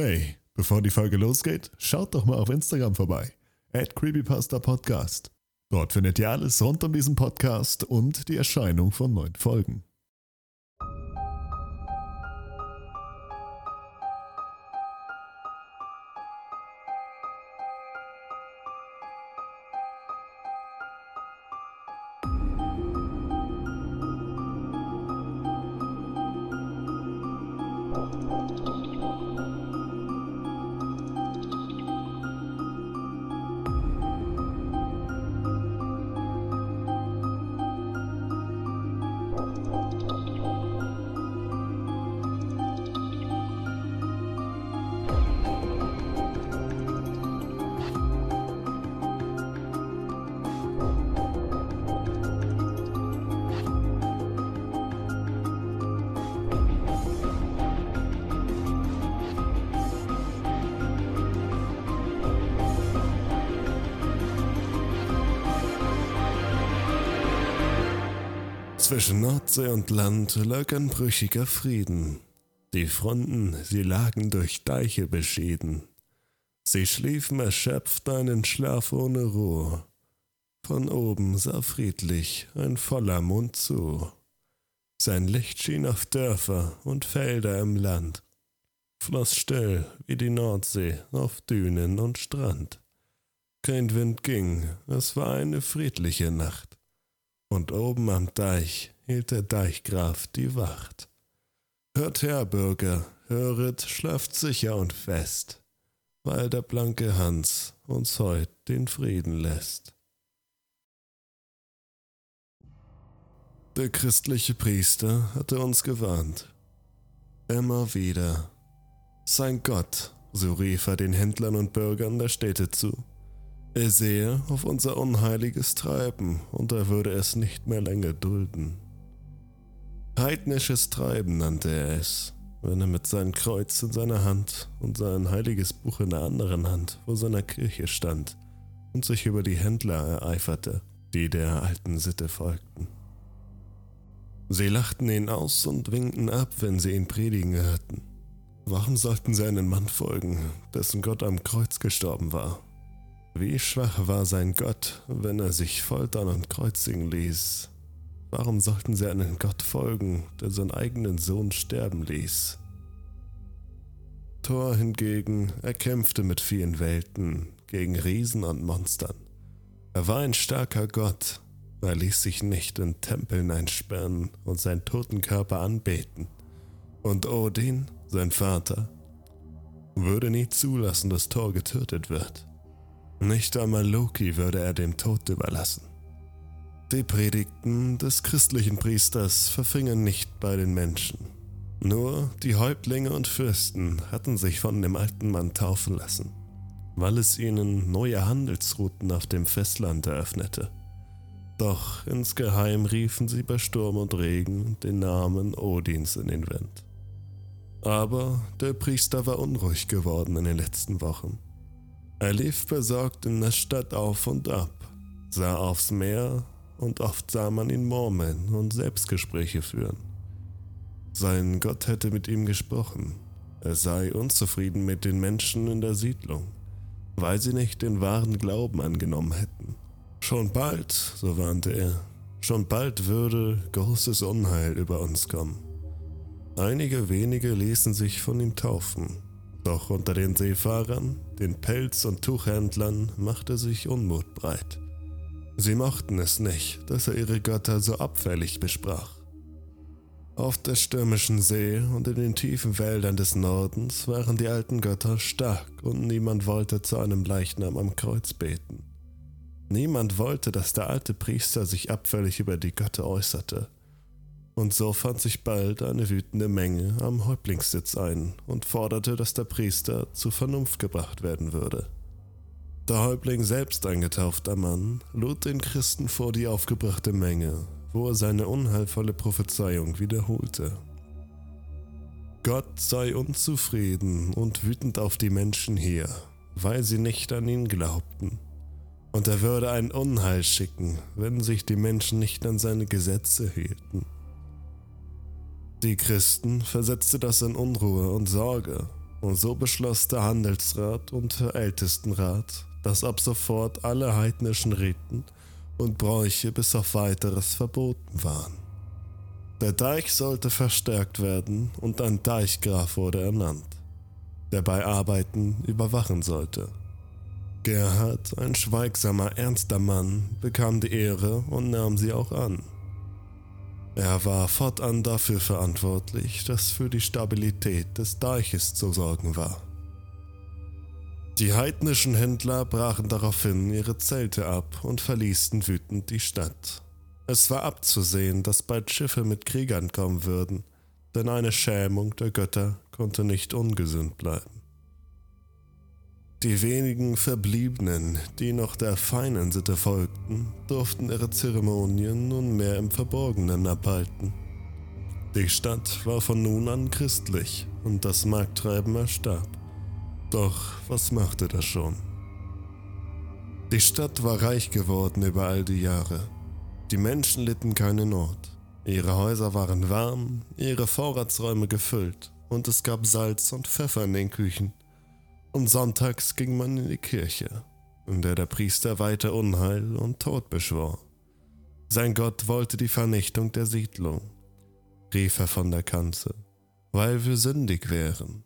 Hey, bevor die Folge losgeht, schaut doch mal auf Instagram vorbei. At Creepypasta Podcast. Dort findet ihr alles rund um diesen Podcast und die Erscheinung von neuen Folgen. Zwischen Nordsee und Land lag ein brüchiger Frieden. Die Fronten, sie lagen durch Deiche beschieden. Sie schliefen erschöpft einen Schlaf ohne Ruhe. Von oben sah friedlich ein voller Mond zu. Sein Licht schien auf Dörfer und Felder im Land, floss still wie die Nordsee auf Dünen und Strand. Kein Wind ging, es war eine friedliche Nacht und oben am Deich hielt der Deichgraf die Wacht. Hört her, Bürger, höret, schlaft sicher und fest, weil der blanke Hans uns heut den Frieden lässt. Der christliche Priester hatte uns gewarnt. Immer wieder. Sein Gott, so rief er den Händlern und Bürgern der Städte zu. Er sehe auf unser unheiliges Treiben und er würde es nicht mehr länger dulden. Heidnisches Treiben nannte er es, wenn er mit seinem Kreuz in seiner Hand und sein heiliges Buch in der anderen Hand vor seiner Kirche stand und sich über die Händler ereiferte, die der alten Sitte folgten. Sie lachten ihn aus und winkten ab, wenn sie ihn predigen hörten. Warum sollten sie einem Mann folgen, dessen Gott am Kreuz gestorben war wie schwach war sein Gott, wenn er sich foltern und kreuzigen ließ? Warum sollten sie einen Gott folgen, der seinen eigenen Sohn sterben ließ? Thor hingegen, er kämpfte mit vielen Welten, gegen Riesen und Monstern. Er war ein starker Gott, er ließ sich nicht in Tempeln einsperren und seinen toten Körper anbeten. Und Odin, sein Vater, würde nie zulassen, dass Thor getötet wird. Nicht einmal Loki würde er dem Tod überlassen. Die Predigten des christlichen Priesters verfingen nicht bei den Menschen. Nur die Häuptlinge und Fürsten hatten sich von dem alten Mann taufen lassen, weil es ihnen neue Handelsrouten auf dem Festland eröffnete. Doch insgeheim riefen sie bei Sturm und Regen den Namen Odins in den Wind. Aber der Priester war unruhig geworden in den letzten Wochen. Er lief besorgt in der Stadt auf und ab, sah aufs Meer und oft sah man ihn murmeln und Selbstgespräche führen. Sein Gott hätte mit ihm gesprochen. Er sei unzufrieden mit den Menschen in der Siedlung, weil sie nicht den wahren Glauben angenommen hätten. Schon bald, so warnte er, schon bald würde großes Unheil über uns kommen. Einige wenige ließen sich von ihm taufen, doch unter den Seefahrern, den Pelz- und Tuchhändlern, machte sich Unmut breit. Sie mochten es nicht, dass er ihre Götter so abfällig besprach. Auf der stürmischen See und in den tiefen Wäldern des Nordens waren die alten Götter stark und niemand wollte zu einem Leichnam am Kreuz beten. Niemand wollte, dass der alte Priester sich abfällig über die Götter äußerte und so fand sich bald eine wütende Menge am Häuptlingssitz ein und forderte, dass der Priester zur Vernunft gebracht werden würde. Der Häuptling selbst ein getaufter Mann lud den Christen vor die aufgebrachte Menge, wo er seine unheilvolle Prophezeiung wiederholte. Gott sei unzufrieden und wütend auf die Menschen hier, weil sie nicht an ihn glaubten. Und er würde ein Unheil schicken, wenn sich die Menschen nicht an seine Gesetze hielten. Die Christen versetzte das in Unruhe und Sorge, Und so beschloss der Handelsrat und der Ältestenrat, dass ab sofort alle heidnischen Riten und Bräuche bis auf weiteres verboten waren. Der Deich sollte verstärkt werden und ein Deichgraf wurde ernannt, der bei Arbeiten überwachen sollte. Gerhard, ein schweigsamer, ernster Mann, bekam die Ehre und nahm sie auch an. Er war fortan dafür verantwortlich, dass für die Stabilität des Deiches zu sorgen war. Die heidnischen Händler brachen daraufhin ihre Zelte ab und verließen wütend die Stadt. Es war abzusehen, dass bald Schiffe mit Kriegern kommen würden, denn eine Schämung der Götter konnte nicht ungesund bleiben. Die wenigen Verbliebenen, die noch der feinen Sitte folgten, durften ihre Zeremonien nunmehr im Verborgenen abhalten. Die Stadt war von nun an christlich und das Markttreiben erstarb. Doch was machte das schon? Die Stadt war reich geworden über all die Jahre. Die Menschen litten keine Not. Ihre Häuser waren warm, ihre Vorratsräume gefüllt und es gab Salz und Pfeffer in den Küchen. Und sonntags ging man in die Kirche, in der der Priester weiter Unheil und Tod beschwor. Sein Gott wollte die Vernichtung der Siedlung, rief er von der Kanzel, weil wir sündig wären,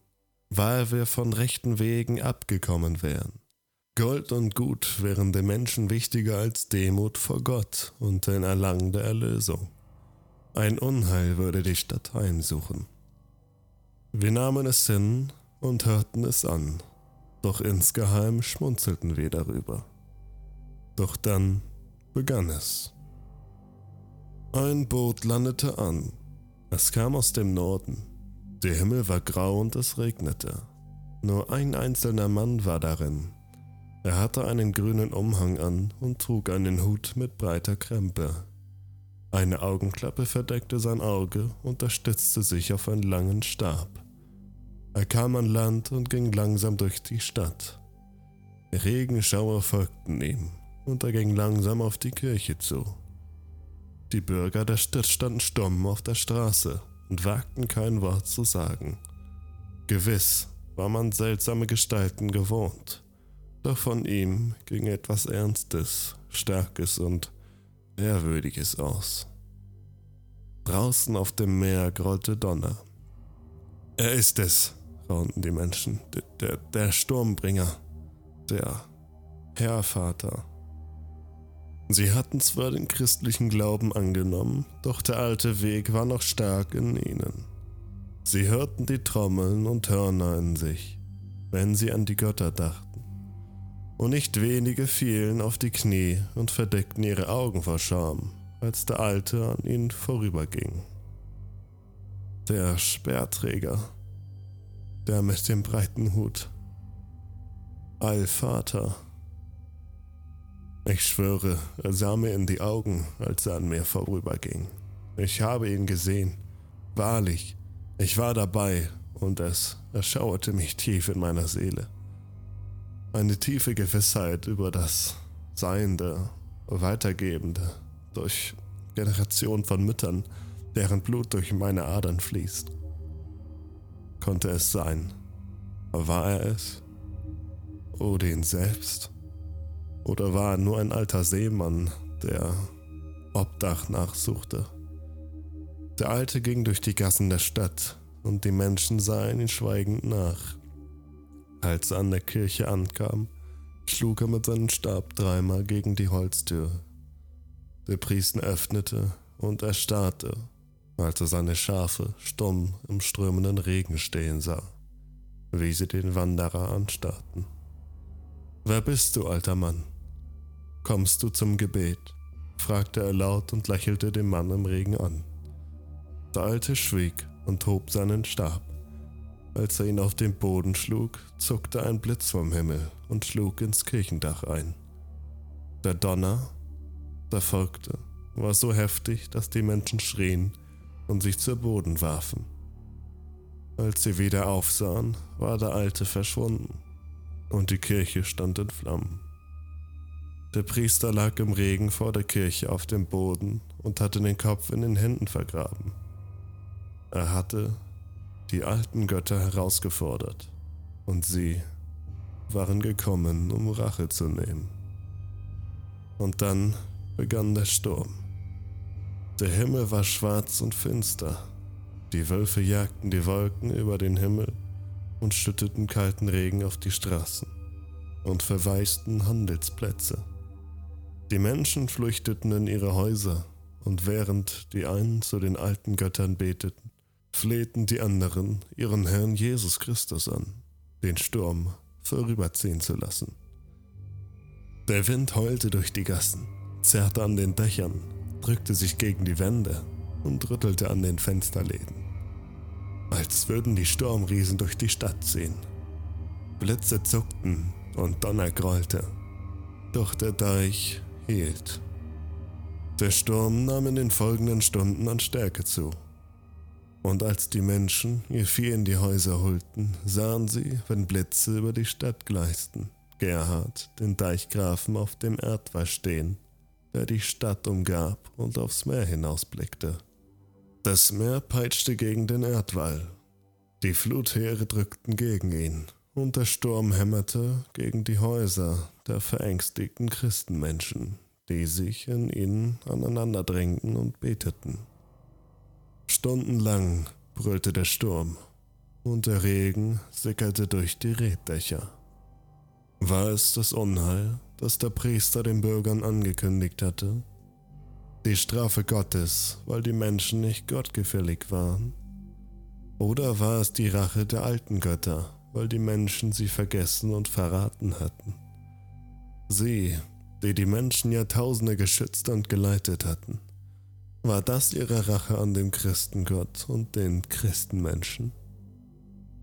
weil wir von rechten Wegen abgekommen wären. Gold und Gut wären den Menschen wichtiger als Demut vor Gott und den Erlangen der Erlösung. Ein Unheil würde die Stadt heimsuchen. Wir nahmen es hin und hörten es an doch insgeheim schmunzelten wir darüber. Doch dann begann es. Ein Boot landete an. Es kam aus dem Norden. Der Himmel war grau und es regnete. Nur ein einzelner Mann war darin. Er hatte einen grünen Umhang an und trug einen Hut mit breiter Krempe. Eine Augenklappe verdeckte sein Auge und er stützte sich auf einen langen Stab. Er kam an Land und ging langsam durch die Stadt. Regenschauer folgten ihm und er ging langsam auf die Kirche zu. Die Bürger der Stadt standen stumm auf der Straße und wagten kein Wort zu sagen. Gewiss war man seltsame Gestalten gewohnt, doch von ihm ging etwas Ernstes, Starkes und Ehrwürdiges aus. Draußen auf dem Meer grollte Donner. Er ist es, raunten die Menschen. Der, der, der Sturmbringer. Der Herrvater. Sie hatten zwar den christlichen Glauben angenommen, doch der alte Weg war noch stark in ihnen. Sie hörten die Trommeln und Hörner in sich, wenn sie an die Götter dachten. Und nicht wenige fielen auf die Knie und verdeckten ihre Augen vor Scham, als der Alte an ihnen vorüberging. Der Speerträger der mit dem breiten Hut. Allvater. Ich schwöre, er sah mir in die Augen, als er an mir vorüberging. Ich habe ihn gesehen. Wahrlich, ich war dabei und es erschauerte mich tief in meiner Seele. Eine tiefe Gewissheit über das Seiende, Weitergebende durch Generationen von Müttern, deren Blut durch meine Adern fließt konnte es sein? War er es? Odin selbst? Oder war er nur ein alter Seemann, der Obdach nachsuchte? Der Alte ging durch die Gassen der Stadt und die Menschen sahen ihn schweigend nach. Als er an der Kirche ankam, schlug er mit seinem Stab dreimal gegen die Holztür. Der Priester öffnete und erstarrte als er seine Schafe stumm im strömenden Regen stehen sah, wie sie den Wanderer anstarrten. Wer bist du, alter Mann? Kommst du zum Gebet? fragte er laut und lächelte den Mann im Regen an. Der Alte schwieg und hob seinen Stab. Als er ihn auf den Boden schlug, zuckte ein Blitz vom Himmel und schlug ins Kirchendach ein. Der Donner, der folgte, war so heftig, dass die Menschen schrien und sich zu Boden warfen. Als sie wieder aufsahen, war der Alte verschwunden und die Kirche stand in Flammen. Der Priester lag im Regen vor der Kirche auf dem Boden und hatte den Kopf in den Händen vergraben. Er hatte die alten Götter herausgefordert, und sie waren gekommen, um Rache zu nehmen. Und dann begann der Sturm. Der Himmel war schwarz und finster. Die Wölfe jagten die Wolken über den Himmel und schütteten kalten Regen auf die Straßen und verwaisten Handelsplätze. Die Menschen flüchteten in ihre Häuser, und während die einen zu den alten Göttern beteten, flehten die anderen ihren Herrn Jesus Christus an, den Sturm vorüberziehen zu lassen. Der Wind heulte durch die Gassen, zerrte an den Dächern, drückte sich gegen die Wände und rüttelte an den Fensterläden. Als würden die Sturmriesen durch die Stadt ziehen. Blitze zuckten und Donner grollte. Doch der Deich hielt. Der Sturm nahm in den folgenden Stunden an Stärke zu. Und als die Menschen ihr Vieh in die Häuser holten, sahen sie, wenn Blitze über die Stadt gleisten, Gerhard, den Deichgrafen, auf dem Erdwall stehen, der die Stadt umgab und aufs Meer hinausblickte. Das Meer peitschte gegen den Erdwall. Die Flutheere drückten gegen ihn, und der Sturm hämmerte gegen die Häuser der verängstigten Christenmenschen, die sich in ihnen aneinander drängten und beteten. Stundenlang brüllte der Sturm und der Regen sickerte durch die Reddächer. War es das Unheil, das der Priester den Bürgern angekündigt hatte? Die Strafe Gottes, weil die Menschen nicht gottgefällig waren? Oder war es die Rache der alten Götter, weil die Menschen sie vergessen und verraten hatten? Sie, die die Menschen Jahrtausende geschützt und geleitet hatten. War das ihre Rache an dem Christengott und den Christenmenschen?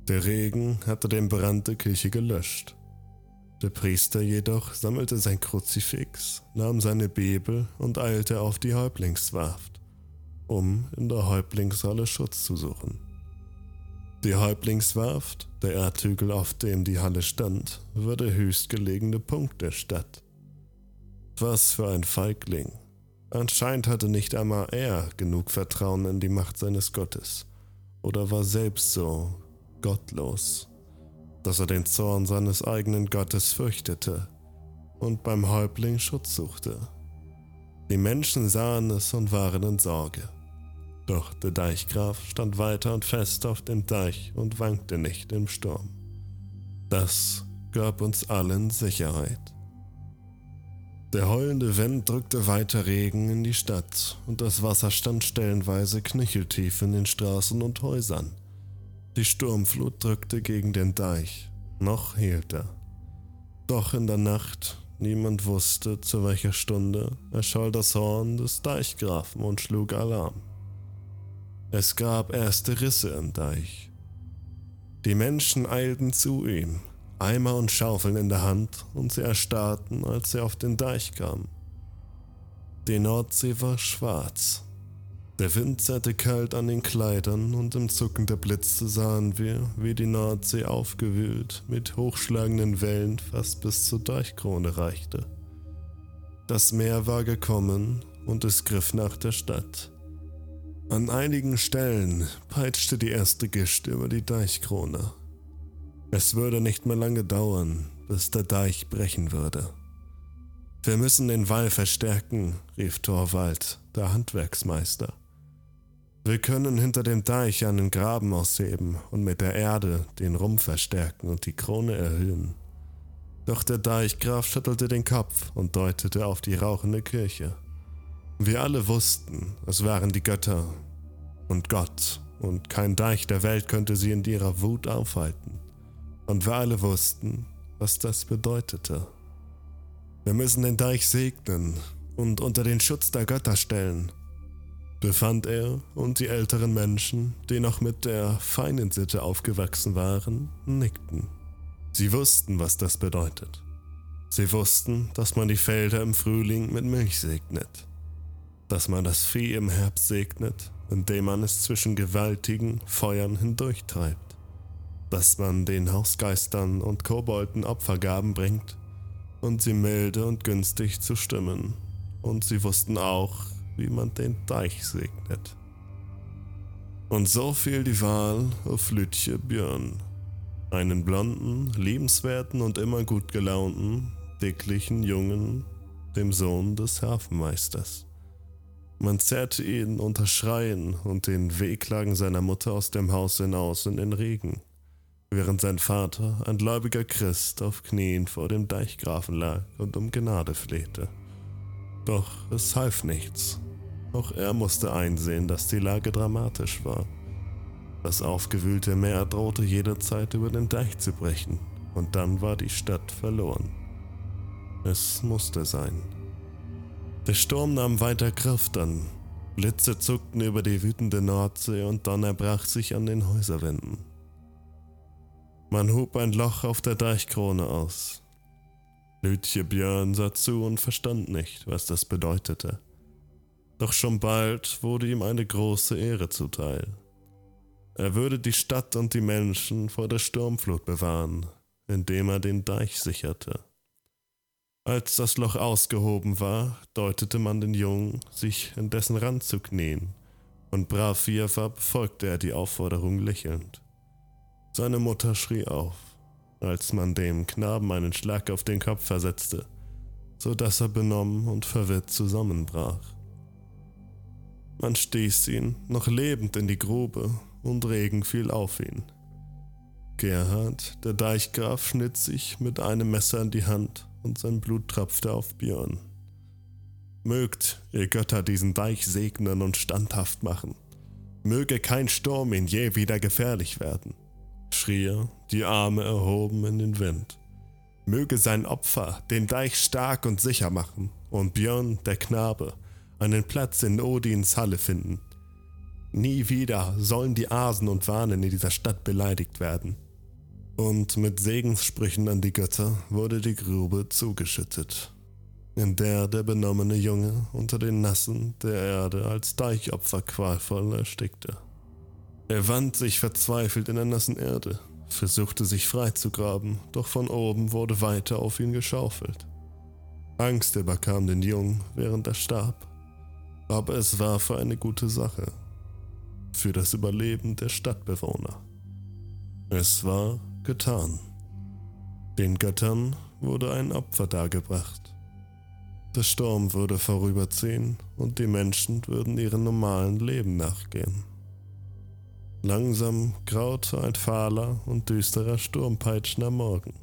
Der Regen hatte den Brand der Kirche gelöscht. Der Priester jedoch sammelte sein Kruzifix, nahm seine Bibel und eilte auf die Häuptlingswarft, um in der Häuptlingshalle Schutz zu suchen. Die Häuptlingswarft, der Erdhügel, auf dem die Halle stand, war der höchstgelegene Punkt der Stadt. Was für ein Feigling, Anscheinend hatte nicht einmal er genug Vertrauen in die Macht seines Gottes oder war selbst so gottlos, dass er den Zorn seines eigenen Gottes fürchtete und beim Häuptling Schutz suchte. Die Menschen sahen es und waren in Sorge. Doch der Deichgraf stand weiter und fest auf dem Deich und wankte nicht im Sturm. Das gab uns allen Sicherheit. Der heulende Wind drückte weiter Regen in die Stadt und das Wasser stand stellenweise knöcheltief in den Straßen und Häusern. Die Sturmflut drückte gegen den Deich, noch hielt er. Doch in der Nacht, niemand wusste zu welcher Stunde, erscholl das Horn des Deichgrafen und schlug Alarm. Es gab erste Risse im Deich. Die Menschen eilten zu ihm, Eimer und Schaufeln in der Hand und sie erstarrten, als sie auf den Deich kamen. Die Nordsee war schwarz. Der Wind zerrte kalt an den Kleidern und im Zucken der Blitze sahen wir, wie die Nordsee aufgewühlt mit hochschlagenden Wellen fast bis zur Deichkrone reichte. Das Meer war gekommen und es griff nach der Stadt. An einigen Stellen peitschte die erste Gischt über die Deichkrone es würde nicht mehr lange dauern, bis der Deich brechen würde. Wir müssen den Wall verstärken, rief Thorwald, der Handwerksmeister. Wir können hinter dem Deich einen Graben ausheben und mit der Erde den Rumpf verstärken und die Krone erhöhen. Doch der Deichgraf schüttelte den Kopf und deutete auf die rauchende Kirche. Wir alle wussten, es waren die Götter und Gott, und kein Deich der Welt könnte sie in ihrer Wut aufhalten. Und wir alle wussten, was das bedeutete. Wir müssen den Deich segnen und unter den Schutz der Götter stellen, befand er und die älteren Menschen, die noch mit der feinen Sitte aufgewachsen waren, nickten. Sie wussten, was das bedeutet. Sie wussten, dass man die Felder im Frühling mit Milch segnet, dass man das Vieh im Herbst segnet, indem man es zwischen gewaltigen Feuern hindurchtreibt dass man den Hausgeistern und Kobolden Opfergaben bringt und sie milde und günstig zu stimmen. Und sie wussten auch, wie man den Deich segnet. Und so fiel die Wahl auf Lütje Björn. Einen blonden, liebenswerten und immer gut gelaunten, dicklichen Jungen, dem Sohn des Hafenmeisters. Man zerrte ihn unter Schreien und den Wehklagen seiner Mutter aus dem Haus hinaus in den Regen, während sein Vater, ein gläubiger Christ, auf Knien vor dem Deichgrafen lag und um Gnade flehte. Doch es half nichts. Auch er musste einsehen, dass die Lage dramatisch war. Das aufgewühlte Meer drohte jederzeit über den Deich zu brechen, und dann war die Stadt verloren. Es musste sein. Der Sturm nahm weiter Kraft an. Blitze zuckten über die wütende Nordsee und Donner brach sich an den Häuserwänden. Man hob ein Loch auf der Deichkrone aus. Lütje Björn sah zu und verstand nicht, was das bedeutete. Doch schon bald wurde ihm eine große Ehre zuteil. Er würde die Stadt und die Menschen vor der Sturmflut bewahren, indem er den Deich sicherte. Als das Loch ausgehoben war, deutete man den Jungen, sich in dessen Rand zu knien, und brav wie er war, befolgte er die Aufforderung lächelnd. Seine Mutter schrie auf, als man dem Knaben einen Schlag auf den Kopf versetzte, so dass er benommen und verwirrt zusammenbrach. Man stieß ihn, noch lebend, in die Grube und Regen fiel auf ihn. Gerhard, der Deichgraf, schnitt sich mit einem Messer in die Hand und sein Blut tropfte auf Björn. Mögt, ihr Götter, diesen Deich segnen und standhaft machen. Möge kein Sturm ihn je wieder gefährlich werden, schrie er, die Arme erhoben in den Wind. Möge sein Opfer den Deich stark und sicher machen und Björn, der Knabe, einen Platz in Odins Halle finden. Nie wieder sollen die Asen und Warnen in dieser Stadt beleidigt werden. Und mit Segenssprüchen an die Götter wurde die Grube zugeschüttet, in der der benommene Junge unter den Nassen der Erde als Deichopfer qualvoll erstickte. Er wand sich verzweifelt in der nassen Erde, versuchte sich freizugraben, doch von oben wurde weiter auf ihn geschaufelt. Angst überkam den Jungen, während er starb aber es war für eine gute Sache, für das Überleben der Stadtbewohner. Es war getan. Den Göttern wurde ein Opfer dargebracht. Der Sturm würde vorüberziehen und die Menschen würden ihrem normalen Leben nachgehen. Langsam graute ein fahler und düsterer sturmpeitschender Morgen.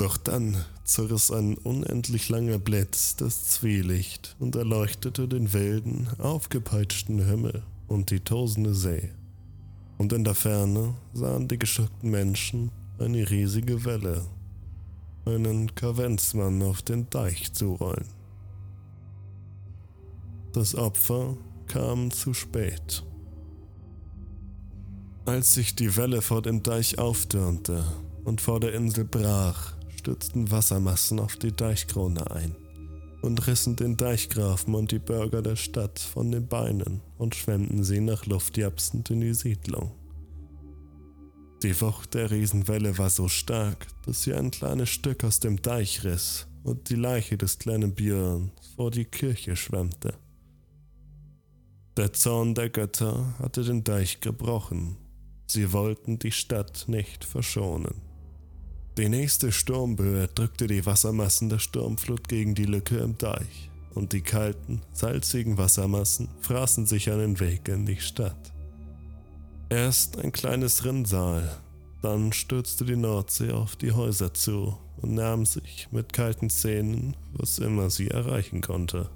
Doch dann zerriss ein unendlich langer Blitz das Zwielicht und erleuchtete den wilden, aufgepeitschten Himmel und die tosende See. Und in der Ferne sahen die geschockten Menschen eine riesige Welle, einen Kavenzmann auf den Deich zurollen. Das Opfer kam zu spät. Als sich die Welle vor dem Deich auftürmte und vor der Insel brach, stürzten Wassermassen auf die Deichkrone ein und rissen den Deichgrafen und die Bürger der Stadt von den Beinen und schwemmten sie nach Luft japsend in die Siedlung. Die Wucht der Riesenwelle war so stark, dass sie ein kleines Stück aus dem Deich riss und die Leiche des kleinen Björn vor die Kirche schwemmte. Der Zorn der Götter hatte den Deich gebrochen. Sie wollten die Stadt nicht verschonen. Die nächste Sturmböe drückte die Wassermassen der Sturmflut gegen die Lücke im Deich und die kalten, salzigen Wassermassen fraßen sich einen Weg in die Stadt. Erst ein kleines Rinnsal, dann stürzte die Nordsee auf die Häuser zu und nahm sich mit kalten Zähnen, was immer sie erreichen konnte.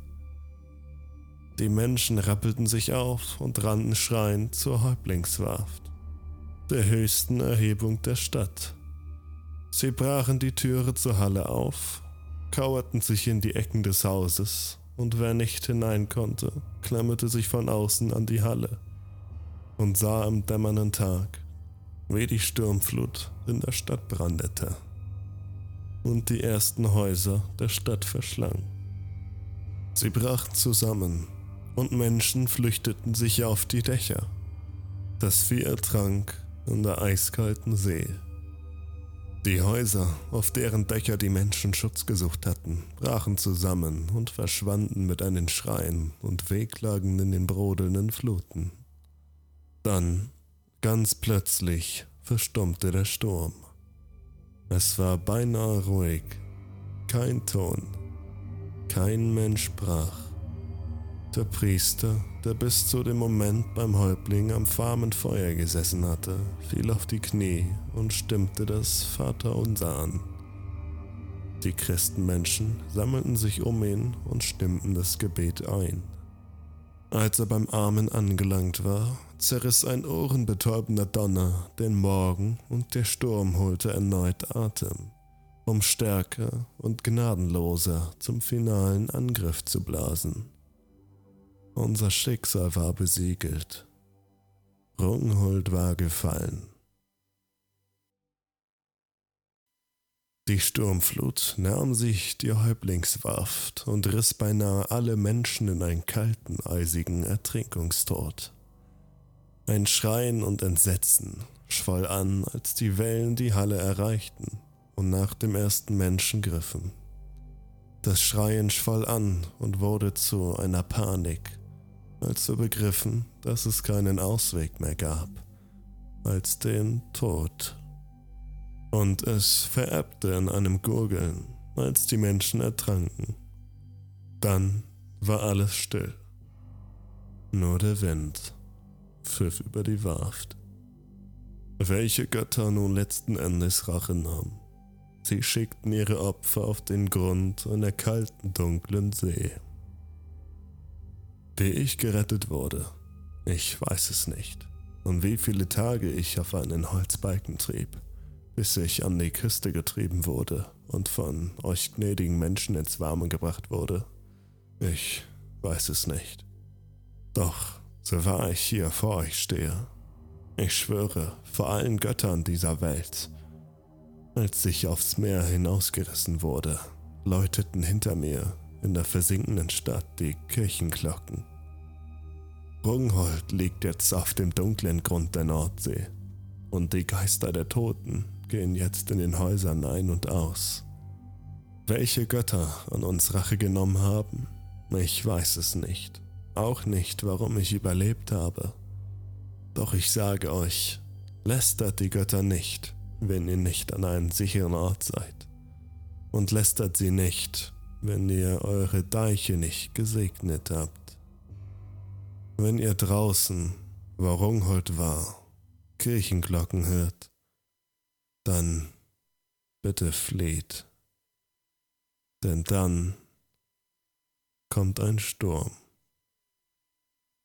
Die Menschen rappelten sich auf und rannten schreiend zur Häuptlingswarft, der höchsten Erhebung der Stadt. Sie brachen die Türe zur Halle auf, kauerten sich in die Ecken des Hauses, und wer nicht hinein konnte, klammerte sich von außen an die Halle und sah am dämmernden Tag, wie die Sturmflut in der Stadt brandete und die ersten Häuser der Stadt verschlang. Sie brachen zusammen und Menschen flüchteten sich auf die Dächer. Das Vieh ertrank in der eiskalten See. Die Häuser, auf deren Dächer die Menschen Schutz gesucht hatten, brachen zusammen und verschwanden mit einem Schreien und Wehklagen in den brodelnden Fluten. Dann, ganz plötzlich, verstummte der Sturm. Es war beinahe ruhig, kein Ton, kein Mensch sprach. Der Priester, der bis zu dem Moment beim Häuptling am fahmen Feuer gesessen hatte, fiel auf die Knie und stimmte das Vaterunser an. Die Christenmenschen sammelten sich um ihn und stimmten das Gebet ein. Als er beim Armen angelangt war, zerriss ein ohrenbetäubender Donner den Morgen und der Sturm holte erneut Atem, um stärker und gnadenloser zum finalen Angriff zu blasen. Unser Schicksal war besiegelt. Rungholt war gefallen. Die Sturmflut nahm sich die Häuptlingswaft und riss beinahe alle Menschen in einen kalten, eisigen Ertrinkungstod. Ein Schreien und Entsetzen schwoll an, als die Wellen die Halle erreichten und nach dem ersten Menschen griffen. Das Schreien schwoll an und wurde zu einer Panik, als wir begriffen, dass es keinen Ausweg mehr gab, als den Tod. Und es vererbte in einem Gurgeln, als die Menschen ertranken. Dann war alles still. Nur der Wind pfiff über die Warft. Welche Götter nun letzten Endes Rache nahmen. Sie schickten ihre Opfer auf den Grund einer kalten, dunklen See. Wie ich gerettet wurde, ich weiß es nicht. Und wie viele Tage ich auf einen Holzbalken trieb, bis ich an die Küste getrieben wurde und von euch gnädigen Menschen ins Warme gebracht wurde, ich weiß es nicht. Doch, so wahr ich hier vor euch stehe, ich schwöre vor allen Göttern dieser Welt, als ich aufs Meer hinausgerissen wurde, läuteten hinter mir in der versinkenden Stadt die Kirchenglocken. Rungholt liegt jetzt auf dem dunklen Grund der Nordsee und die Geister der Toten gehen jetzt in den Häusern ein und aus. Welche Götter an uns Rache genommen haben, ich weiß es nicht. Auch nicht, warum ich überlebt habe. Doch ich sage euch, lästert die Götter nicht, wenn ihr nicht an einem sicheren Ort seid. Und lästert sie nicht, wenn ihr eure Deiche nicht gesegnet habt. Wenn ihr draußen, wo Rungholt war, Kirchenglocken hört, dann bitte fleht, denn dann kommt ein Sturm.